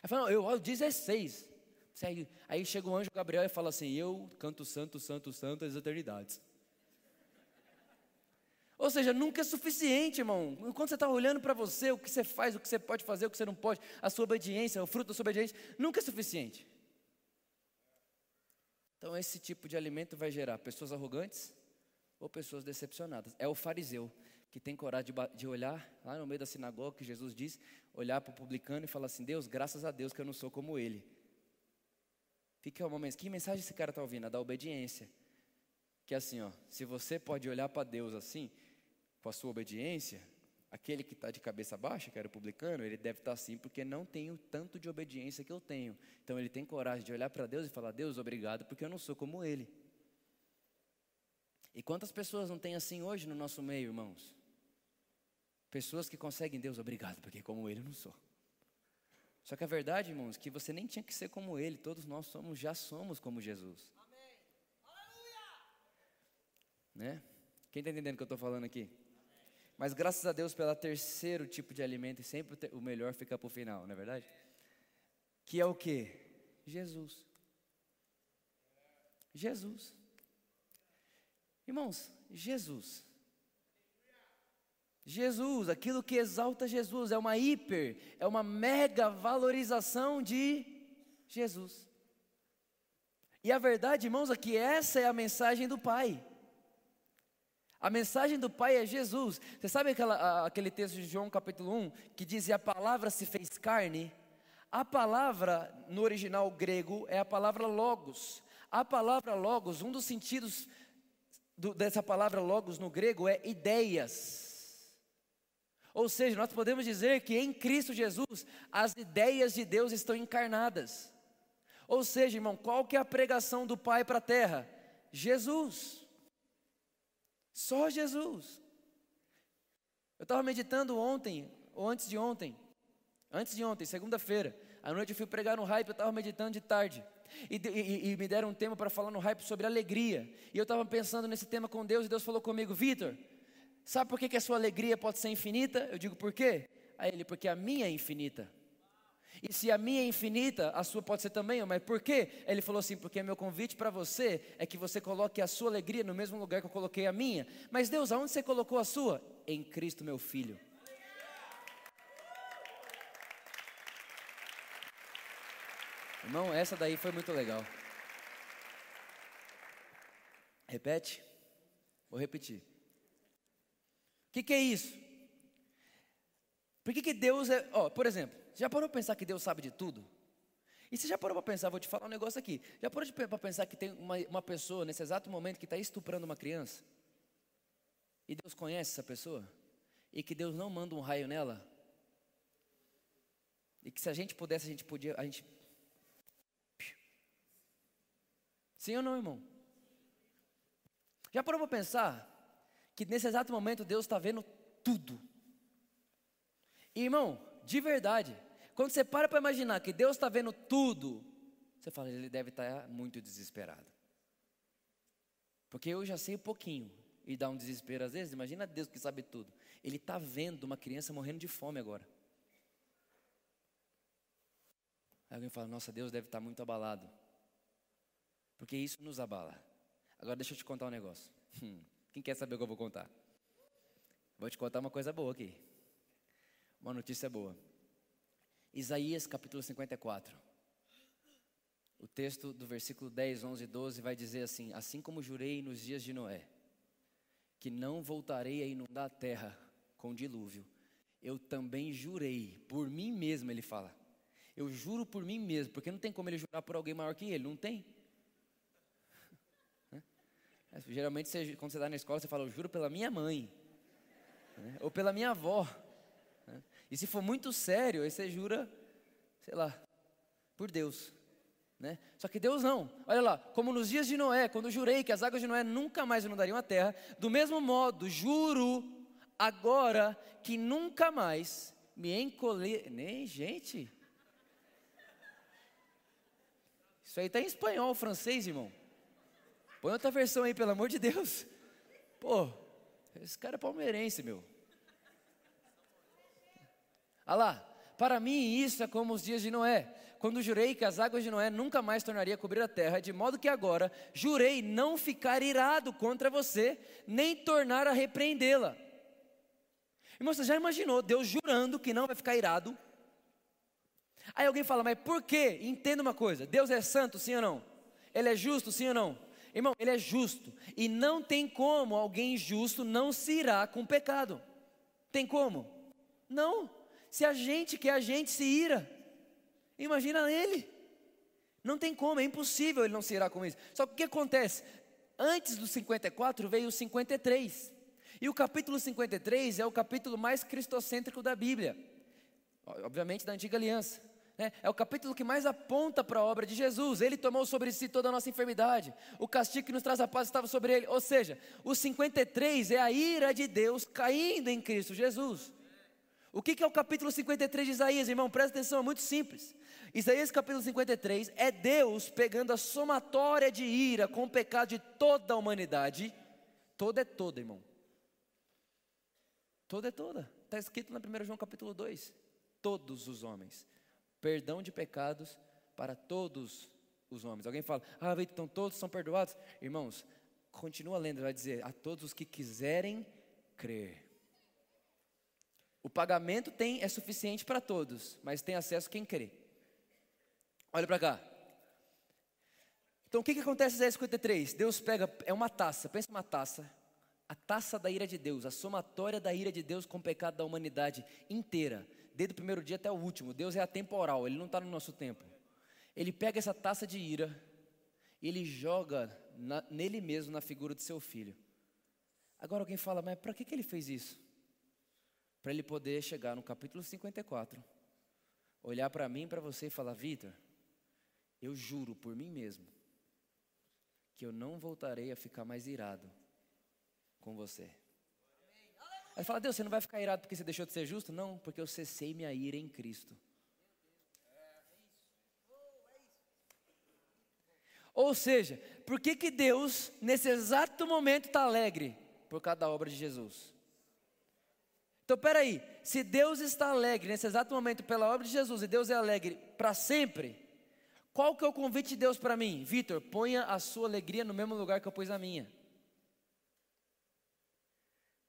Aí fala, eu oro 16. Aí, aí chega o anjo Gabriel e fala assim: Eu canto santo, santo, santo as eternidades. Ou seja, nunca é suficiente, irmão. Enquanto você está olhando para você, o que você faz, o que você pode fazer, o que você não pode, a sua obediência, o fruto da sua obediência, nunca é suficiente. Então, esse tipo de alimento vai gerar pessoas arrogantes ou pessoas decepcionadas. É o fariseu que tem coragem de, olhar lá no meio da sinagoga, que Jesus diz, olhar para o publicano e falar assim: Deus, graças a Deus que eu não sou como ele. Fica uma mensagem. Que mensagem esse cara está ouvindo? A da obediência. Que é assim, ó, se você pode olhar para Deus assim, com a sua obediência, aquele que está de cabeça baixa, que era o publicano, ele deve estar tá assim porque não tem o tanto de obediência que eu tenho. Então ele tem coragem de olhar para Deus e falar: Deus, obrigado, porque eu não sou como ele. E quantas pessoas não tem assim hoje no nosso meio, irmãos? Pessoas que conseguem, Deus, obrigado, porque como ele eu não sou. Só que a verdade, irmãos, que você nem tinha que ser como ele, todos nós somos, já somos como Jesus. Amém. Aleluia! Né? Quem está entendendo o que eu estou falando aqui? Mas graças a Deus pelo terceiro tipo de alimento, e sempre o melhor fica para o final, não é verdade? Que é o que? Jesus. Jesus. Irmãos, Jesus. Jesus, aquilo que exalta Jesus, é uma hiper, é uma mega valorização de Jesus. E a verdade, irmãos, aqui essa é a mensagem do Pai. A mensagem do Pai é Jesus. Você sabe aquela, aquele texto de João capítulo 1 que diz: E a palavra se fez carne? A palavra no original grego é a palavra logos. A palavra logos, um dos sentidos do, dessa palavra logos no grego é ideias. Ou seja, nós podemos dizer que em Cristo Jesus as ideias de Deus estão encarnadas. Ou seja, irmão, qual que é a pregação do Pai para a terra? Jesus. Só Jesus. Eu estava meditando ontem, ou antes de ontem, antes de ontem, segunda-feira, à noite eu fui pregar no hype, eu estava meditando de tarde. E, e, e, me deram um tema para falar no hype sobre alegria. E eu estava pensando nesse tema com Deus, e Deus falou comigo, Vitor, sabe por que, que a sua alegria pode ser infinita? Eu digo, por quê? Aí ele, porque a minha é infinita. E se a minha é infinita, a sua pode ser também, mas por quê? Ele falou assim: porque meu convite para você é que você coloque a sua alegria no mesmo lugar que eu coloquei a minha. Mas Deus, aonde você colocou a sua? Em Cristo, meu filho. Irmão, essa daí foi muito legal. Repete. Vou repetir. O que, que, é isso? Por que, que Deus é. Ó, por exemplo, já parou para pensar que Deus sabe de tudo? E você já parou para pensar, vou te falar um negócio aqui. Já parou para pensar que tem uma, uma pessoa nesse exato momento que está estuprando uma criança? E Deus conhece essa pessoa? E que Deus não manda um raio nela? E que se a gente pudesse, a gente podia. A gente... Sim ou não, irmão? Já parou para pensar que nesse exato momento Deus está vendo tudo? E, irmão, de verdade. Quando você para para imaginar que Deus está vendo tudo, você fala, ele deve estar tá muito desesperado. Porque eu já sei um pouquinho e dá um desespero às vezes. Imagina Deus que sabe tudo. Ele está vendo uma criança morrendo de fome agora. Aí alguém fala, nossa, Deus deve estar tá muito abalado. Porque isso nos abala. Agora deixa eu te contar um negócio. Hum, quem quer saber o que eu vou contar? Vou te contar uma coisa boa aqui. Uma notícia boa. Isaías capítulo 54. O texto do versículo 10, 11 e 12 vai dizer assim: Assim como jurei nos dias de Noé, que não voltarei a inundar a terra com dilúvio, eu também jurei por mim mesmo, ele fala. Eu juro por mim mesmo, porque não tem como ele jurar por alguém maior que ele, não tem. Geralmente, você, quando você está na escola, você fala, eu juro pela minha mãe, né? ou pela minha avó. E se for muito sério, aí você jura, sei lá, por Deus. Né? Só que Deus não. Olha lá, como nos dias de Noé, quando jurei que as águas de Noé nunca mais inundariam a terra, do mesmo modo, juro agora que nunca mais me encolher. Nem gente. Isso aí está em espanhol, francês, irmão. Põe outra versão aí, pelo amor de Deus. Pô, esse cara é palmeirense, meu. Olha lá, para mim isso é como os dias de Noé, quando jurei que as águas de Noé nunca mais tornaria a cobrir a terra, de modo que agora jurei não ficar irado contra você, nem tornar a repreendê-la. Irmão, você já imaginou Deus jurando que não vai ficar irado? Aí alguém fala, mas por quê? Entenda uma coisa: Deus é santo, sim ou não? Ele é justo, sim ou não? Irmão, ele é justo. E não tem como alguém justo não se irá com pecado. Tem como? Não. Se a gente que é a gente se ira, imagina ele. Não tem como, é impossível ele não se irá com isso. Só que o que acontece? Antes do 54 veio o 53. E o capítulo 53 é o capítulo mais cristocêntrico da Bíblia. Obviamente da antiga aliança. Né? É o capítulo que mais aponta para a obra de Jesus. Ele tomou sobre si toda a nossa enfermidade. O castigo que nos traz a paz estava sobre ele. Ou seja, o 53 é a ira de Deus caindo em Cristo Jesus. O que é o capítulo 53 de Isaías, irmão? Presta atenção, é muito simples. Isaías capítulo 53 é Deus pegando a somatória de ira com o pecado de toda a humanidade. Toda é toda, irmão. Toda é toda. Está escrito na 1 João capítulo 2. Todos os homens. Perdão de pecados para todos os homens. Alguém fala, ah, então todos são perdoados? Irmãos, continua lendo, vai dizer, a todos os que quiserem crer. O pagamento tem é suficiente para todos, mas tem acesso quem crê. Olha para cá. Então o que, que acontece em Isaías 53? Deus pega, é uma taça, pensa uma taça, a taça da ira de Deus, a somatória da ira de Deus com o pecado da humanidade inteira, desde o primeiro dia até o último. Deus é atemporal, Ele não está no nosso tempo. Ele pega essa taça de ira, Ele joga na, nele mesmo, na figura de seu filho. Agora alguém fala, mas para que, que Ele fez isso? para ele poder chegar no capítulo 54, olhar para mim para você e falar: Vitor, eu juro por mim mesmo que eu não voltarei a ficar mais irado com você. Aí fala, Deus, você não vai ficar irado porque você deixou de ser justo? Não, porque eu cessei minha ira em Cristo. Ou seja, por que, que Deus, nesse exato momento, está alegre? Por causa da obra de Jesus. Então, peraí, se Deus está alegre nesse exato momento pela obra de Jesus e Deus é alegre para sempre, qual que é o convite de Deus para mim? Vitor, ponha a sua alegria no mesmo lugar que eu pus a minha.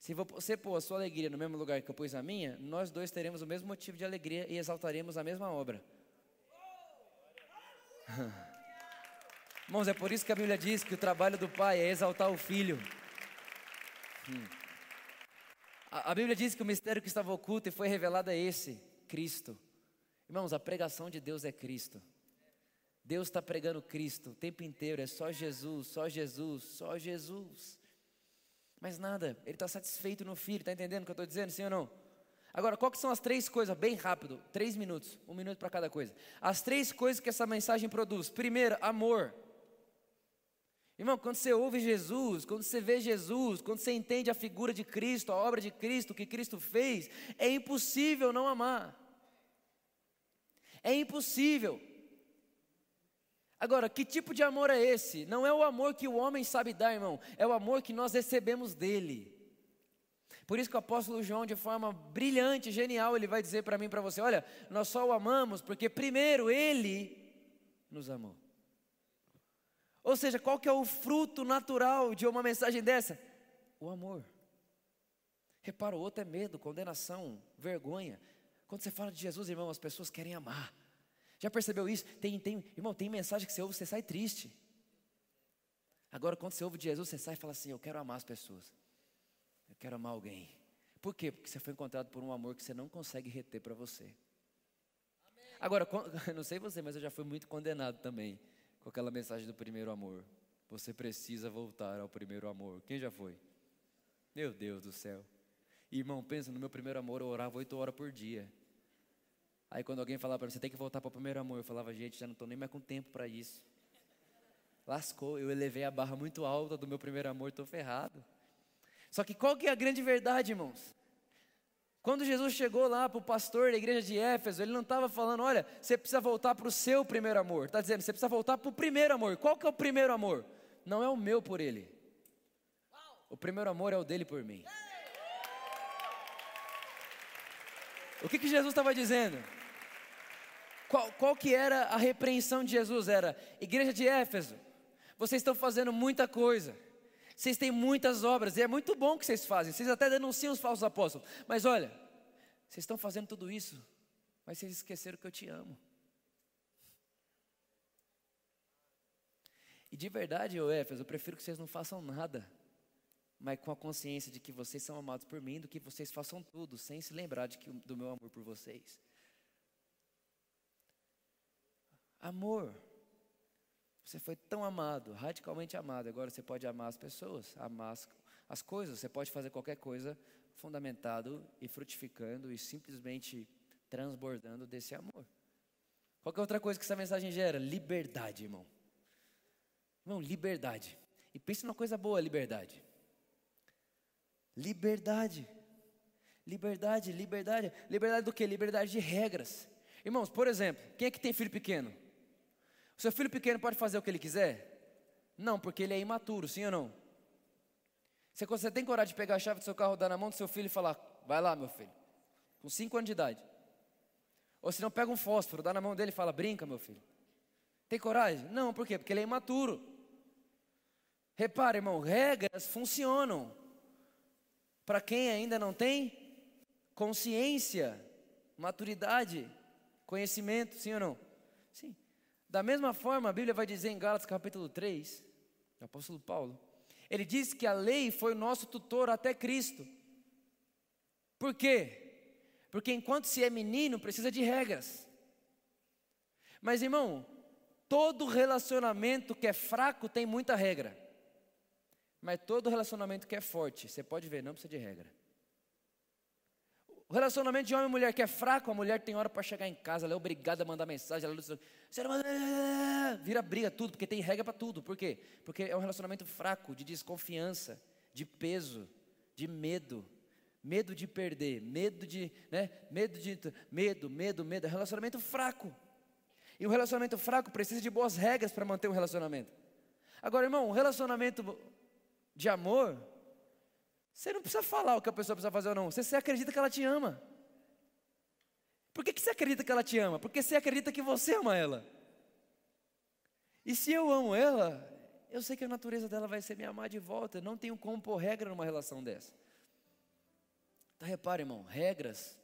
Se você pôr a sua alegria no mesmo lugar que eu pus a minha, nós dois teremos o mesmo motivo de alegria e exaltaremos a mesma obra. (laughs) Irmãos, é por isso que a Bíblia diz que o trabalho do Pai é exaltar o Filho. Hum. A, a Bíblia diz que o mistério que estava oculto e foi revelado é esse: Cristo. Irmãos, a pregação de Deus é Cristo. Deus está pregando Cristo o tempo inteiro, é só Jesus, só Jesus, só Jesus. Mas nada, Ele está satisfeito no Filho, está entendendo o que eu estou dizendo, sim ou não? Agora, quais são as três coisas, bem rápido, três minutos, um minuto para cada coisa. As três coisas que essa mensagem produz: primeiro, amor. Irmão, quando você ouve Jesus, quando você vê Jesus, quando você entende a figura de Cristo, a obra de Cristo, o que Cristo fez, é impossível não amar. É impossível. Agora, que tipo de amor é esse? Não é o amor que o homem sabe dar, irmão, é o amor que nós recebemos dele. Por isso que o apóstolo João, de forma brilhante, genial, ele vai dizer para mim e para você: olha, nós só o amamos porque primeiro ele nos amou. Ou seja, qual que é o fruto natural de uma mensagem dessa? O amor. Repara, o outro é medo, condenação, vergonha. Quando você fala de Jesus, irmão, as pessoas querem amar. Já percebeu isso? Tem, tem, irmão, tem mensagem que você ouve, você sai triste. Agora, quando você ouve de Jesus, você sai e fala assim: Eu quero amar as pessoas. Eu quero amar alguém. Por quê? Porque você foi encontrado por um amor que você não consegue reter para você. Agora, (laughs) não sei você, mas eu já fui muito condenado também com aquela mensagem do primeiro amor. Você precisa voltar ao primeiro amor. Quem já foi? Meu Deus do céu. Irmão, pensa no meu primeiro amor, eu orava oito horas por dia. Aí quando alguém falava para você tem que voltar para o primeiro amor, eu falava, gente, já não estou nem mais com tempo para isso. Lascou, eu elevei a barra muito alta do meu primeiro amor, estou ferrado. Só que qual que é a grande verdade, irmãos? Quando Jesus chegou lá para o pastor da igreja de Éfeso, ele não estava falando, olha, você precisa voltar para o seu primeiro amor. Está dizendo, você precisa voltar para o primeiro amor. Qual que é o primeiro amor? Não é o meu por ele. O primeiro amor é o dele por mim. O que, que Jesus estava dizendo? Qual, qual que era a repreensão de Jesus? Era, igreja de Éfeso, vocês estão fazendo muita coisa. Vocês têm muitas obras, e é muito bom que vocês fazem. Vocês até denunciam os falsos apóstolos. Mas olha, vocês estão fazendo tudo isso, mas vocês esqueceram que eu te amo. E de verdade, eu Éfeso, eu prefiro que vocês não façam nada, mas com a consciência de que vocês são amados por mim, do que vocês façam tudo, sem se lembrar de que, do meu amor por vocês. Amor. Você foi tão amado, radicalmente amado, agora você pode amar as pessoas, amar as, as coisas, você pode fazer qualquer coisa fundamentado e frutificando e simplesmente transbordando desse amor. Qual é outra coisa que essa mensagem gera? Liberdade, irmão. Irmão, liberdade. E pense numa coisa boa, liberdade. Liberdade. Liberdade, liberdade. Liberdade do que? Liberdade de regras. Irmãos, por exemplo, quem é que tem filho pequeno? Seu filho pequeno pode fazer o que ele quiser? Não, porque ele é imaturo, sim ou não? Você, você tem coragem de pegar a chave do seu carro, dar na mão do seu filho e falar: vai lá, meu filho, com 5 anos de idade. Ou se não, pega um fósforo, dá na mão dele e fala: brinca, meu filho. Tem coragem? Não, por quê? Porque ele é imaturo. Repare, irmão, regras funcionam para quem ainda não tem consciência, maturidade, conhecimento, sim ou não? Sim. Da mesma forma, a Bíblia vai dizer em Gálatas capítulo 3, o apóstolo Paulo, ele diz que a lei foi o nosso tutor até Cristo. Por quê? Porque enquanto se é menino, precisa de regras. Mas irmão, todo relacionamento que é fraco tem muita regra. Mas todo relacionamento que é forte, você pode ver, não precisa de regra. O relacionamento de homem e mulher que é fraco, a mulher tem hora para chegar em casa, ela é obrigada a mandar mensagem, ela (laughs) vira briga tudo, porque tem regra para tudo. Por quê? Porque é um relacionamento fraco, de desconfiança, de peso, de medo, medo de perder, medo de, né? Medo de medo, medo, medo, é relacionamento fraco. E um relacionamento fraco precisa de boas regras para manter um relacionamento. Agora, irmão, um relacionamento de amor, você não precisa falar o que a pessoa precisa fazer ou não. Você, acredita que ela te ama. Por que, que você acredita que ela te ama? Porque você acredita que você ama ela. E se eu amo ela, eu sei que a natureza dela vai ser me amar de volta. Eu não tenho como pôr regra numa relação dessa. Então repare, irmão, regras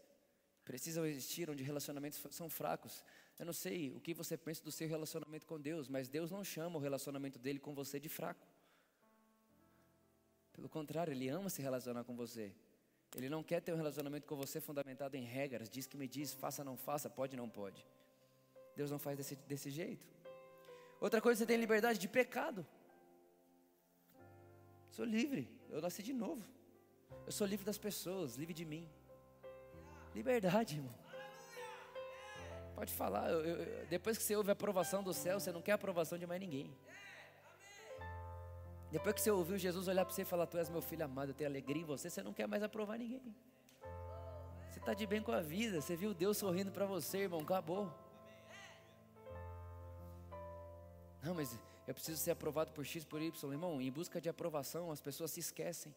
precisam existir onde relacionamentos são fracos. Eu não sei o que você pensa do seu relacionamento com Deus, mas Deus não chama o relacionamento dele com você de fraco. Pelo contrário, Ele ama se relacionar com você. Ele não quer ter um relacionamento com você fundamentado em regras, diz que me diz, faça, não faça, pode, não pode. Deus não faz desse, desse jeito. Outra coisa, você tem liberdade de pecado. Sou livre, eu nasci de novo. Eu sou livre das pessoas, livre de mim. Liberdade, irmão. Pode falar, eu, eu, depois que você ouve a aprovação do céu, você não quer a aprovação de mais ninguém. Depois que você ouviu Jesus olhar para você e falar, Tu és meu filho amado, eu tenho alegria em você, você não quer mais aprovar ninguém. Você está de bem com a vida, você viu Deus sorrindo para você, irmão, acabou. Não, mas eu preciso ser aprovado por X, por Y, irmão. Em busca de aprovação, as pessoas se esquecem.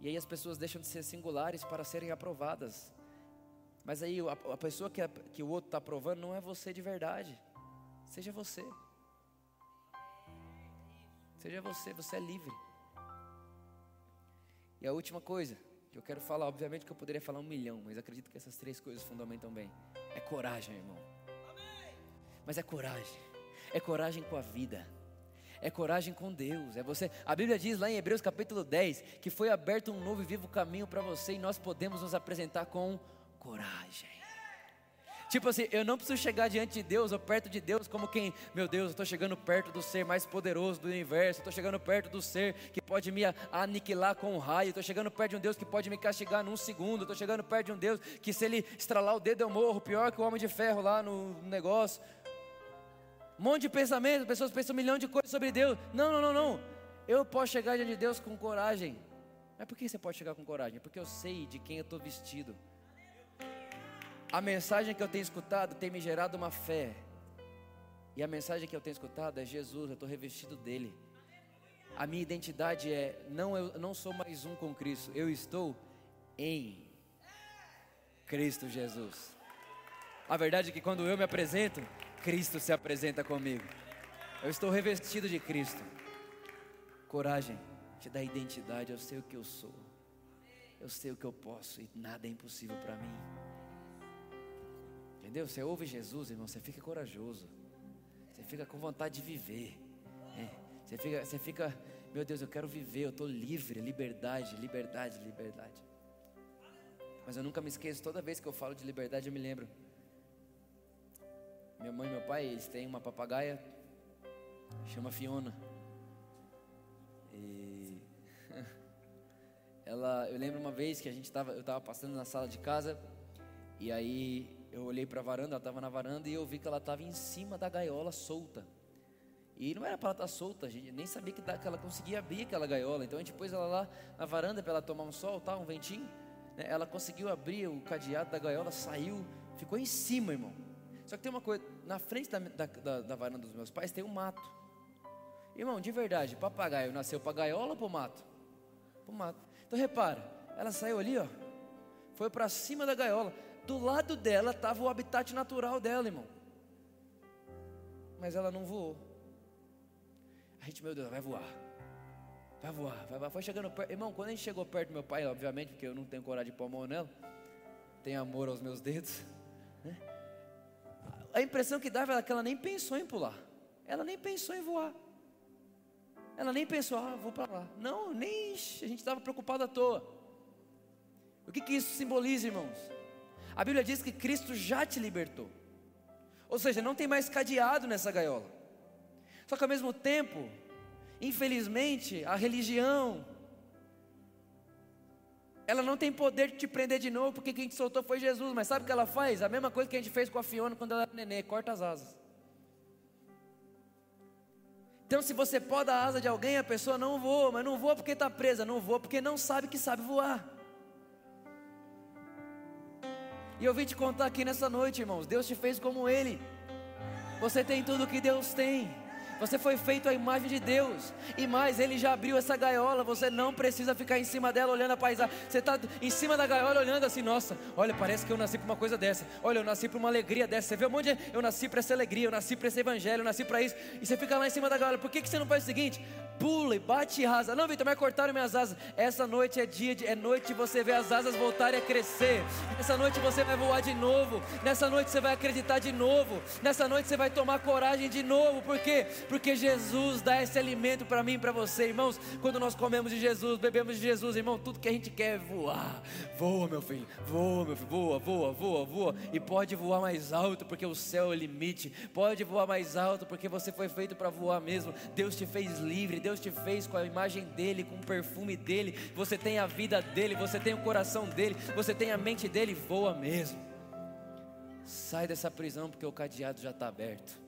E aí as pessoas deixam de ser singulares para serem aprovadas. Mas aí a, a pessoa que, a, que o outro está aprovando não é você de verdade. Seja você. Seja você, você é livre. E a última coisa que eu quero falar, obviamente que eu poderia falar um milhão, mas acredito que essas três coisas fundamentam bem. É coragem, irmão. Mas é coragem. É coragem com a vida. É coragem com Deus. É você. A Bíblia diz lá em Hebreus capítulo 10 que foi aberto um novo e vivo caminho para você e nós podemos nos apresentar com coragem. Tipo assim, eu não preciso chegar diante de Deus ou perto de Deus como quem, meu Deus, eu estou chegando perto do ser mais poderoso do universo, estou chegando perto do ser que pode me aniquilar com um raio, estou chegando perto de um Deus que pode me castigar num segundo, estou chegando perto de um Deus que se ele estralar o dedo eu morro, pior que o homem de ferro lá no negócio. Um monte de pensamento, pessoas pensam um milhão de coisas sobre Deus. Não, não, não, não. Eu posso chegar diante de Deus com coragem. Mas por que você pode chegar com coragem? Porque eu sei de quem eu estou vestido. A mensagem que eu tenho escutado tem me gerado uma fé. E a mensagem que eu tenho escutado é Jesus, eu estou revestido dele. A minha identidade é não eu não sou mais um com Cristo, eu estou em Cristo Jesus. A verdade é que quando eu me apresento, Cristo se apresenta comigo. Eu estou revestido de Cristo. Coragem te dá identidade, eu sei o que eu sou. Eu sei o que eu posso e nada é impossível para mim. Entendeu? Você ouve Jesus, irmão, você fica corajoso. Você fica com vontade de viver. É. Você, fica, você fica, meu Deus, eu quero viver, eu estou livre, liberdade, liberdade, liberdade. Mas eu nunca me esqueço, toda vez que eu falo de liberdade, eu me lembro. Minha mãe e meu pai, eles têm uma papagaia, chama Fiona. E (laughs) ela, eu lembro uma vez que a gente tava, eu estava passando na sala de casa, e aí eu olhei para a varanda, ela estava na varanda e eu vi que ela estava em cima da gaiola solta. E não era para ela estar tá solta, a gente nem sabia que, ela conseguia abrir aquela gaiola. Então a gente pôs ela lá na varanda para ela tomar um sol, tá, um ventinho. Né? Ela conseguiu abrir o cadeado da gaiola, saiu, ficou em cima, irmão. Só que tem uma coisa, na frente da, da, da, da varanda dos meus pais tem um mato. Irmão, de verdade, papagaio nasceu para gaiola ou para o mato? Para o mato. Então repara, ela saiu ali, ó, foi para cima da gaiola. Do lado dela estava o habitat natural dela, irmão. Mas ela não voou. A gente, meu Deus, vai voar. Vai voar, vai voar. Foi chegando perto. Irmão, quando a gente chegou perto do meu pai, obviamente, porque eu não tenho coragem de pôr a mão nela, tenho amor aos meus dedos. Né? A impressão que dava era que ela nem pensou em pular. Ela nem pensou em voar. Ela nem pensou, ah, vou para lá. Não, nem. A gente estava preocupado à toa. O que, que isso simboliza, irmãos? A Bíblia diz que Cristo já te libertou. Ou seja, não tem mais cadeado nessa gaiola. Só que ao mesmo tempo, infelizmente, a religião, ela não tem poder de te prender de novo, porque quem te soltou foi Jesus. Mas sabe o que ela faz? A mesma coisa que a gente fez com a Fiona quando ela era nenê, corta as asas. Então, se você pode a asa de alguém, a pessoa não voa, mas não voa porque está presa, não voa porque não sabe que sabe voar. E eu vim te contar aqui nessa noite, irmãos. Deus te fez como Ele. Você tem tudo que Deus tem. Você foi feito à imagem de Deus. E mais, Ele já abriu essa gaiola. Você não precisa ficar em cima dela olhando a paisagem. Você está em cima da gaiola olhando assim: nossa, olha, parece que eu nasci para uma coisa dessa. Olha, eu nasci para uma alegria dessa. Você vê um monte de. Eu nasci para essa alegria, eu nasci para esse evangelho, eu nasci para isso. E você fica lá em cima da gaiola. Por que, que você não faz o seguinte? Pula e bate e rasa. Não, Vitor, mas cortaram minhas asas. Essa noite é dia de. É noite de você ver as asas voltarem a crescer. Essa noite você vai voar de novo. Nessa noite você vai acreditar de novo. Nessa noite você vai tomar coragem de novo. Por quê? Porque Jesus dá esse alimento para mim e para você, irmãos. Quando nós comemos de Jesus, bebemos de Jesus, irmão, tudo que a gente quer é voar. Voa, meu filho, voa, meu filho, voa, voa, voa, voa. E pode voar mais alto, porque o céu é o limite. Pode voar mais alto, porque você foi feito para voar mesmo. Deus te fez livre, Deus te fez com a imagem dele, com o perfume dele. Você tem a vida dele, você tem o coração dele, você tem a mente dele, voa mesmo. Sai dessa prisão, porque o cadeado já está aberto.